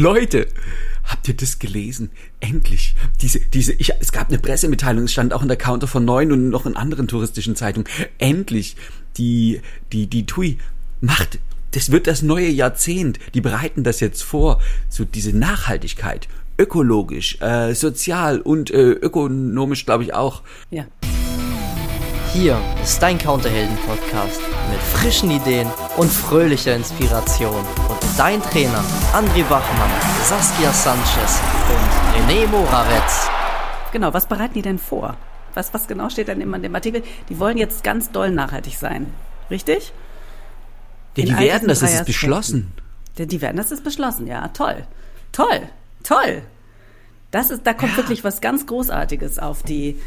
Leute, habt ihr das gelesen? Endlich. Diese, diese, ich, es gab eine Pressemitteilung, es stand auch in der Counter von Neun und noch in anderen touristischen Zeitungen. Endlich. Die, die, die TUI macht, das wird das neue Jahrzehnt. Die bereiten das jetzt vor. So diese Nachhaltigkeit. Ökologisch, äh, sozial und äh, ökonomisch, glaube ich, auch. Ja. Hier ist dein Counterhelden-Podcast mit frischen Ideen und fröhlicher Inspiration. Und dein Trainer André Bachmann, Saskia Sanchez und René Moravetz. Genau, was bereiten die denn vor? Was, was genau steht denn immer in dem Artikel? Die wollen jetzt ganz doll nachhaltig sein. Richtig? Ja, die werden, das ist beschlossen. Die, die werden, das ist beschlossen, ja. Toll. Toll. Toll. Das ist, da kommt ja. wirklich was ganz Großartiges auf die,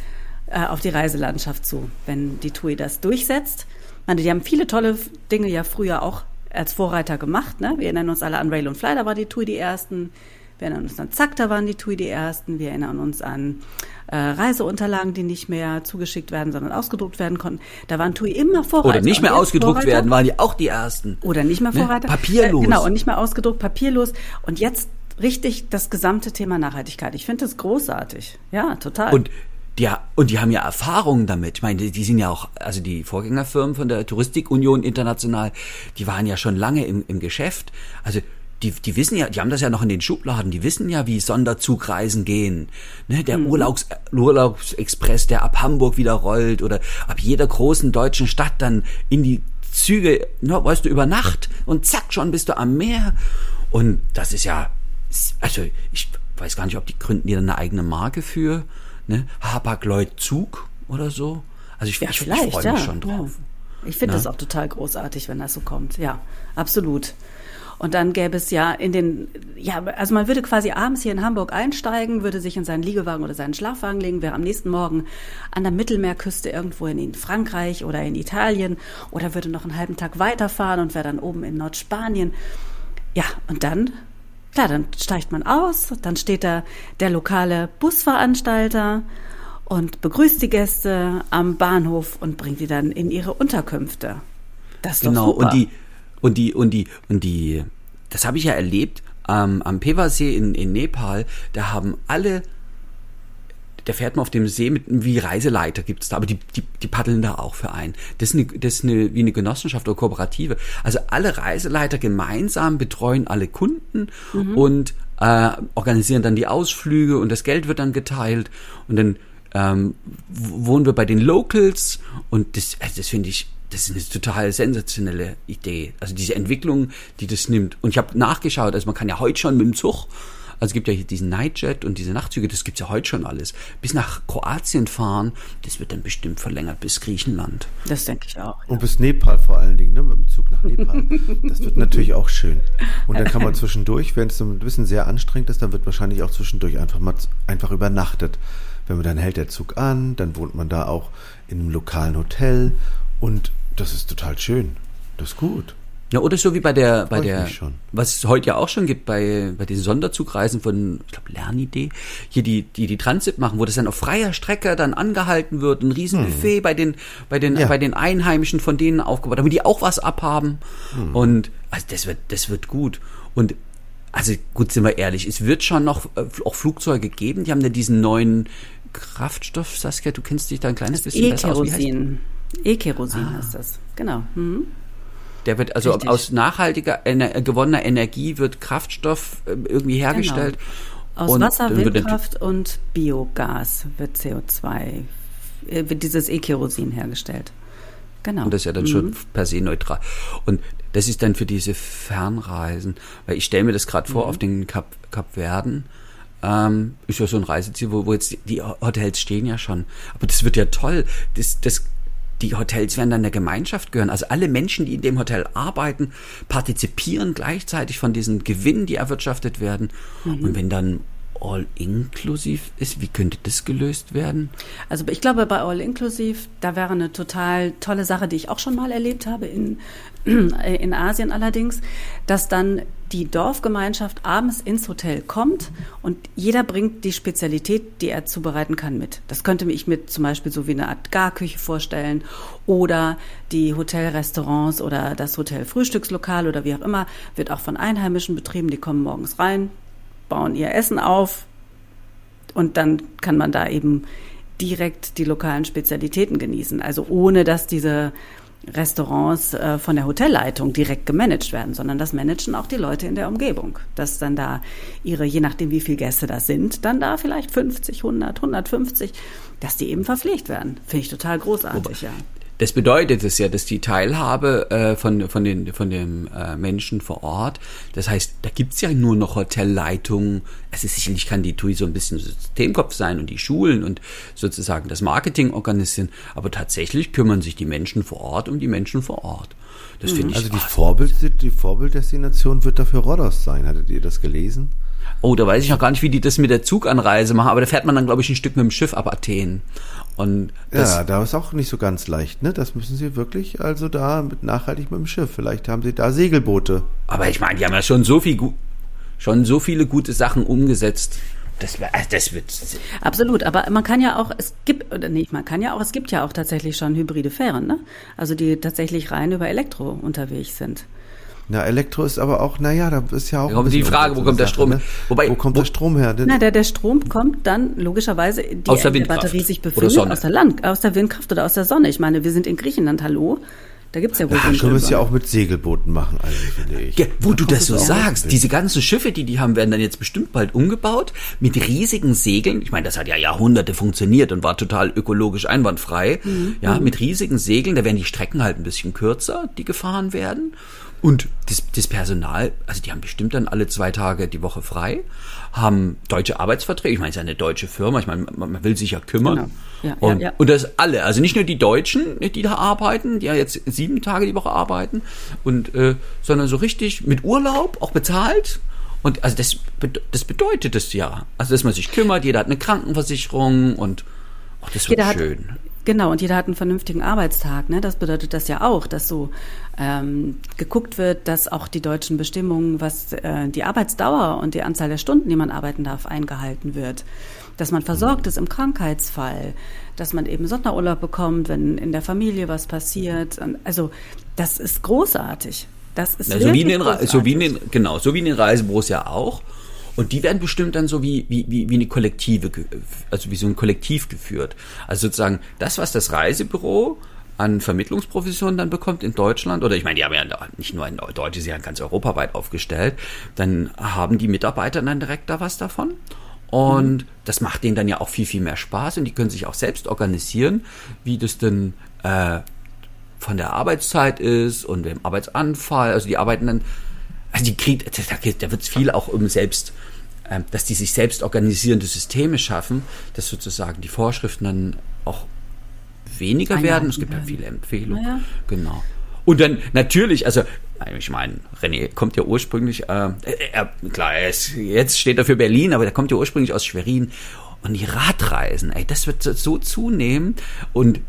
äh, auf die Reiselandschaft zu, wenn die TUI das durchsetzt. Ich meine, die haben viele tolle Dinge ja früher auch als Vorreiter gemacht. Ne? Wir erinnern uns alle an Rail und Fly, da war die TUI die ersten. Wir erinnern uns an Zack, da waren die TUI die ersten. Wir erinnern uns an äh, Reiseunterlagen, die nicht mehr zugeschickt werden, sondern ausgedruckt werden konnten. Da waren TUI immer Vorreiter. Oder nicht mehr ausgedruckt Vorreiter. werden, waren die auch die ersten. Oder nicht mehr ne? Vorreiter. Ne? Papierlos. Äh, genau, und nicht mehr ausgedruckt, papierlos. Und jetzt richtig das gesamte Thema Nachhaltigkeit. Ich finde das großartig. Ja, total. Und ja, und die haben ja Erfahrungen damit. Ich meine, die, die sind ja auch, also die Vorgängerfirmen von der Touristikunion International, die waren ja schon lange im, im Geschäft. Also die, die wissen ja, die haben das ja noch in den Schubladen, die wissen ja, wie Sonderzugreisen gehen. Ne, der mhm. Urlaubs, Urlaubsexpress, der ab Hamburg wieder rollt oder ab jeder großen deutschen Stadt dann in die Züge, ne, weißt du, über Nacht und zack, schon bist du am Meer. Und das ist ja, also ich weiß gar nicht, ob die gründen die dann eine eigene Marke für ne? Hapag-Lloyd Zug oder so. Also ich, ja, ich, ich freue mich ja, schon drauf. Ja. Ich finde das auch total großartig, wenn das so kommt. Ja, absolut. Und dann gäbe es ja in den, ja, also man würde quasi abends hier in Hamburg einsteigen, würde sich in seinen Liegewagen oder seinen Schlafwagen legen, wäre am nächsten Morgen an der Mittelmeerküste irgendwo in Frankreich oder in Italien oder würde noch einen halben Tag weiterfahren und wäre dann oben in Nordspanien. Ja, und dann Klar, dann steigt man aus, dann steht da der lokale Busveranstalter und begrüßt die Gäste am Bahnhof und bringt die dann in ihre Unterkünfte. Das ist genau, doch super. und die, und die, und die, und die, das habe ich ja erlebt ähm, am Pevasee in, in Nepal, da haben alle da fährt man auf dem See mit wie Reiseleiter gibt's da, aber die, die, die paddeln da auch für ein. Das ist, eine, das ist eine, wie eine Genossenschaft oder Kooperative. Also alle Reiseleiter gemeinsam betreuen alle Kunden mhm. und äh, organisieren dann die Ausflüge und das Geld wird dann geteilt und dann ähm, wohnen wir bei den Locals und das, also das finde ich das ist eine total sensationelle Idee. Also diese Entwicklung, die das nimmt. Und ich habe nachgeschaut, also man kann ja heute schon mit dem Zug also es gibt ja diesen Nightjet und diese Nachtzüge, das gibt's ja heute schon alles. Bis nach Kroatien fahren, das wird dann bestimmt verlängert bis Griechenland. Das denke ich auch. Ja. Und bis Nepal vor allen Dingen, ne, mit dem Zug nach Nepal. das wird natürlich auch schön. Und dann kann man zwischendurch, wenn es so ein bisschen sehr anstrengend ist, dann wird wahrscheinlich auch zwischendurch einfach mal einfach übernachtet. Wenn man dann hält der Zug an, dann wohnt man da auch in einem lokalen Hotel und das ist total schön. Das ist gut. Ja, oder so wie bei der, bei der, was es heute ja auch schon gibt, bei, bei den Sonderzugreisen von, ich glaube, Lernidee, hier die, die, die Transit machen, wo das dann auf freier Strecke dann angehalten wird, ein Riesenbuffet hm. bei den, bei den, ja. bei den Einheimischen von denen aufgebaut, damit die auch was abhaben. Hm. Und, also das wird, das wird gut. Und, also gut, sind wir ehrlich, es wird schon noch äh, auch Flugzeuge geben, die haben ja diesen neuen Kraftstoff, Saskia, du kennst dich da ein kleines bisschen besser aus. E-Kerosin. E-Kerosin ah. heißt das, genau. Mhm. Der wird also Richtig. aus nachhaltiger ener gewonnener Energie wird Kraftstoff äh, irgendwie hergestellt. Genau. Aus und Wasser, Windkraft und Biogas wird CO2, äh, wird dieses E-Kerosin hergestellt. Genau. Und das ist ja dann mhm. schon per se neutral. Und das ist dann für diese Fernreisen, weil ich stelle mir das gerade vor mhm. auf den Kap, Kap Verden. Ähm, ist ja so ein Reiseziel, wo, wo jetzt die Hotels stehen ja schon. Aber das wird ja toll. Das, das die Hotels werden dann der Gemeinschaft gehören. Also alle Menschen, die in dem Hotel arbeiten, partizipieren gleichzeitig von diesen Gewinnen, die erwirtschaftet werden. Mhm. Und wenn dann All-Inklusiv ist, wie könnte das gelöst werden? Also ich glaube, bei All-Inklusiv, da wäre eine total tolle Sache, die ich auch schon mal erlebt habe in, in Asien allerdings, dass dann die Dorfgemeinschaft abends ins Hotel kommt und jeder bringt die Spezialität, die er zubereiten kann, mit. Das könnte ich mir zum Beispiel so wie eine Art Garküche vorstellen oder die Hotelrestaurants oder das Hotel Frühstückslokal oder wie auch immer wird auch von Einheimischen betrieben. Die kommen morgens rein, bauen ihr Essen auf und dann kann man da eben direkt die lokalen Spezialitäten genießen. Also ohne dass diese Restaurants äh, von der Hotelleitung direkt gemanagt werden, sondern das managen auch die Leute in der Umgebung. Dass dann da ihre, je nachdem wie viele Gäste das sind, dann da vielleicht 50, 100, 150, dass die eben verpflegt werden. Finde ich total großartig, ja. Das bedeutet es ja, dass die Teilhabe äh, von, von, den, von den äh, Menschen vor Ort, das heißt, da gibt's ja nur noch Hotelleitungen. Es ist sicherlich kann die TUI so ein bisschen Systemkopf sein und die Schulen und sozusagen das Marketing organisieren, aber tatsächlich kümmern sich die Menschen vor Ort um die Menschen vor Ort. Das mhm. finde ich. Also die, Vorbild, die Vorbilddestination wird dafür Rhodos sein. Hattet ihr das gelesen? Oh, da weiß ich noch gar nicht, wie die das mit der Zuganreise machen, aber da fährt man dann, glaube ich, ein Stück mit dem Schiff ab Athen. Und ja, da ist auch nicht so ganz leicht, ne? Das müssen sie wirklich, also da mit nachhaltig mit dem Schiff. Vielleicht haben sie da Segelboote. Aber ich meine, die haben ja schon so viel, schon so viele gute Sachen umgesetzt. Das, also das wird. Absolut, aber man kann ja auch, es gibt, oder nicht, man kann ja auch, es gibt ja auch tatsächlich schon hybride Fähren, ne? Also die tatsächlich rein über Elektro unterwegs sind. Na, Elektro ist aber auch, naja, da ist ja auch. Da kommt die Frage, wo kommt der Strom her? Ne? Wobei, wo kommt wo, der Strom her? Na, der, der Strom kommt dann logischerweise, die aus der, Batterie sich befindet, aus der Land, aus der Windkraft oder aus der Sonne. Ich meine, wir sind in Griechenland, hallo. Da gibt's ja wohl Ach, können wir es ja auch mit Segelbooten machen, eigentlich, finde ich. Ja, wo da du das so sagst, diese ganzen Schiffe, die die haben, werden dann jetzt bestimmt bald umgebaut mit riesigen Segeln. Ich meine, das hat ja Jahrhunderte funktioniert und war total ökologisch einwandfrei. Mhm. Ja, mit riesigen Segeln, da werden die Strecken halt ein bisschen kürzer, die gefahren werden. Und das, das Personal, also die haben bestimmt dann alle zwei Tage die Woche frei, haben deutsche Arbeitsverträge. Ich meine, es ist ja eine deutsche Firma, ich meine, man, man will sich ja kümmern. Genau. Ja, und, ja, ja. und das alle, also nicht nur die Deutschen, die da arbeiten, die ja jetzt sieben Tage die Woche arbeiten, und äh, sondern so richtig mit Urlaub, auch bezahlt. Und also das, das bedeutet es ja. Also dass man sich kümmert, jeder hat eine Krankenversicherung und ach, das wird jeder schön. Hat, Genau, und jeder hat einen vernünftigen Arbeitstag. Ne? Das bedeutet das ja auch, dass so ähm, geguckt wird, dass auch die deutschen Bestimmungen, was äh, die Arbeitsdauer und die Anzahl der Stunden, die man arbeiten darf, eingehalten wird. Dass man versorgt ist im Krankheitsfall, dass man eben Sonderurlaub bekommt, wenn in der Familie was passiert. Also das ist großartig. Das ist ja, so wie in den, so wie in den, genau, so wie in den Reisebüros ja auch. Und die werden bestimmt dann so wie, wie, wie, wie eine Kollektive, also wie so ein Kollektiv geführt. Also sozusagen das, was das Reisebüro an Vermittlungsprovisionen dann bekommt in Deutschland, oder ich meine, die haben ja nicht nur in Deutschland, sie haben ganz europaweit aufgestellt, dann haben die Mitarbeiter dann direkt da was davon. Und mhm. das macht denen dann ja auch viel, viel mehr Spaß und die können sich auch selbst organisieren, wie das denn äh, von der Arbeitszeit ist und dem Arbeitsanfall. Also die arbeiten dann also die kriegt, da, da wird es viel auch um selbst, dass die sich selbst organisierende Systeme schaffen, dass sozusagen die Vorschriften dann auch weniger werden. Es gibt ja viele Empfehlungen. Ja. Genau. Und dann natürlich, also ich meine, René kommt ja ursprünglich, äh, äh, klar, er ist, jetzt steht er für Berlin, aber der kommt ja ursprünglich aus Schwerin. Und die Radreisen, ey, das wird so zunehmen. Und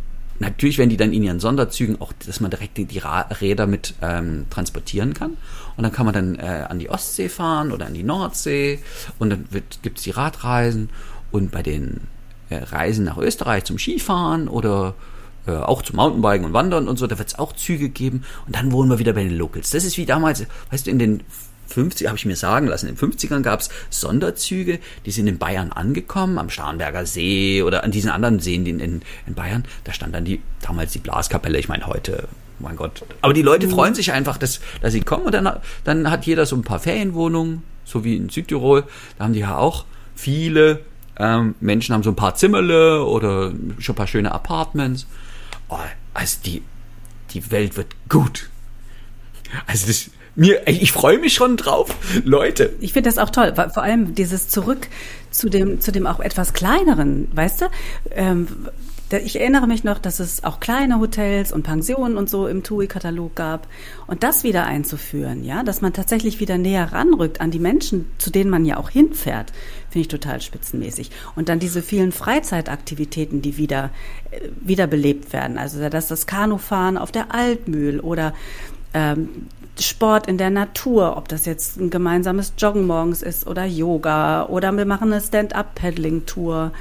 natürlich werden die dann in ihren Sonderzügen auch, dass man direkt die, Räder mit ähm, transportieren kann. Und dann kann man dann äh, an die Ostsee fahren oder an die Nordsee und dann gibt es die Radreisen und bei den äh, Reisen nach Österreich zum Skifahren oder äh, auch zum Mountainbiken und Wandern und so, da wird es auch Züge geben und dann wohnen wir wieder bei den Locals. Das ist wie damals, weißt du, in den 50, habe ich mir sagen lassen, in den 50ern gab es Sonderzüge, die sind in Bayern angekommen, am Starnberger See oder an diesen anderen Seen in, in, in Bayern. Da stand dann die, damals die Blaskapelle, ich meine heute, mein Gott. Aber die Leute freuen sich einfach, dass, dass sie kommen und dann, dann hat jeder so ein paar Ferienwohnungen, so wie in Südtirol. Da haben die ja auch viele ähm, Menschen haben so ein paar Zimmerle oder schon ein paar schöne Apartments. Oh, also die, die Welt wird gut. Also das, mir, ich freue mich schon drauf, Leute. Ich finde das auch toll, vor allem dieses Zurück zu dem, zu dem auch etwas kleineren, weißt du? Ähm, ich erinnere mich noch, dass es auch kleine Hotels und Pensionen und so im TUI-Katalog gab. Und das wieder einzuführen, ja, dass man tatsächlich wieder näher ranrückt an die Menschen, zu denen man ja auch hinfährt, finde ich total spitzenmäßig. Und dann diese vielen Freizeitaktivitäten, die wieder, äh, wieder belebt werden. Also dass das Kanufahren auf der Altmühl oder ähm, Sport in der Natur, ob das jetzt ein gemeinsames Joggen morgens ist oder Yoga oder wir machen eine Stand-up-Paddling-Tour.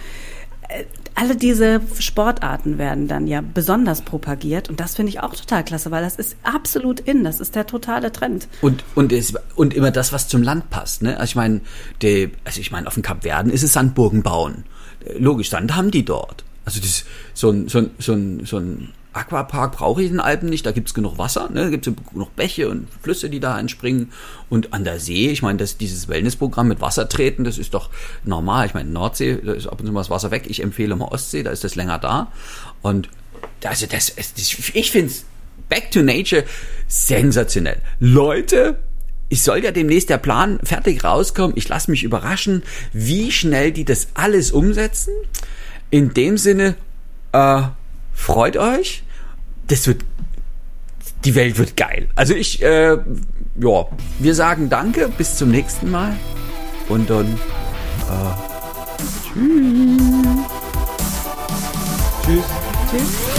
Äh, alle diese Sportarten werden dann ja besonders propagiert und das finde ich auch total klasse, weil das ist absolut in, das ist der totale Trend. Und, und, es, und immer das, was zum Land passt. Ne? Also ich meine, also ich meine, auf dem Kap Verden ist es Sandburgen bauen. Logisch, Sand haben die dort. Also das, so ein, so ein, so ein, so ein Aquapark brauche ich in den Alpen nicht, da gibt's genug Wasser, ne? da gibt's genug Bäche und Flüsse, die da entspringen. Und an der See, ich meine, das, dieses Wellnessprogramm mit Wasser treten, das ist doch normal. Ich meine, Nordsee, da ist ab und zu mal das Wasser weg. Ich empfehle mal Ostsee, da ist das länger da. Und also das, das ich finde es Back to Nature sensationell. Leute, ich soll ja demnächst der Plan fertig rauskommen. Ich lasse mich überraschen, wie schnell die das alles umsetzen. In dem Sinne, äh, freut euch. Das wird, die Welt wird geil. Also ich, äh, ja, wir sagen Danke, bis zum nächsten Mal und dann äh, tschüss. Tschüss. Tschüss.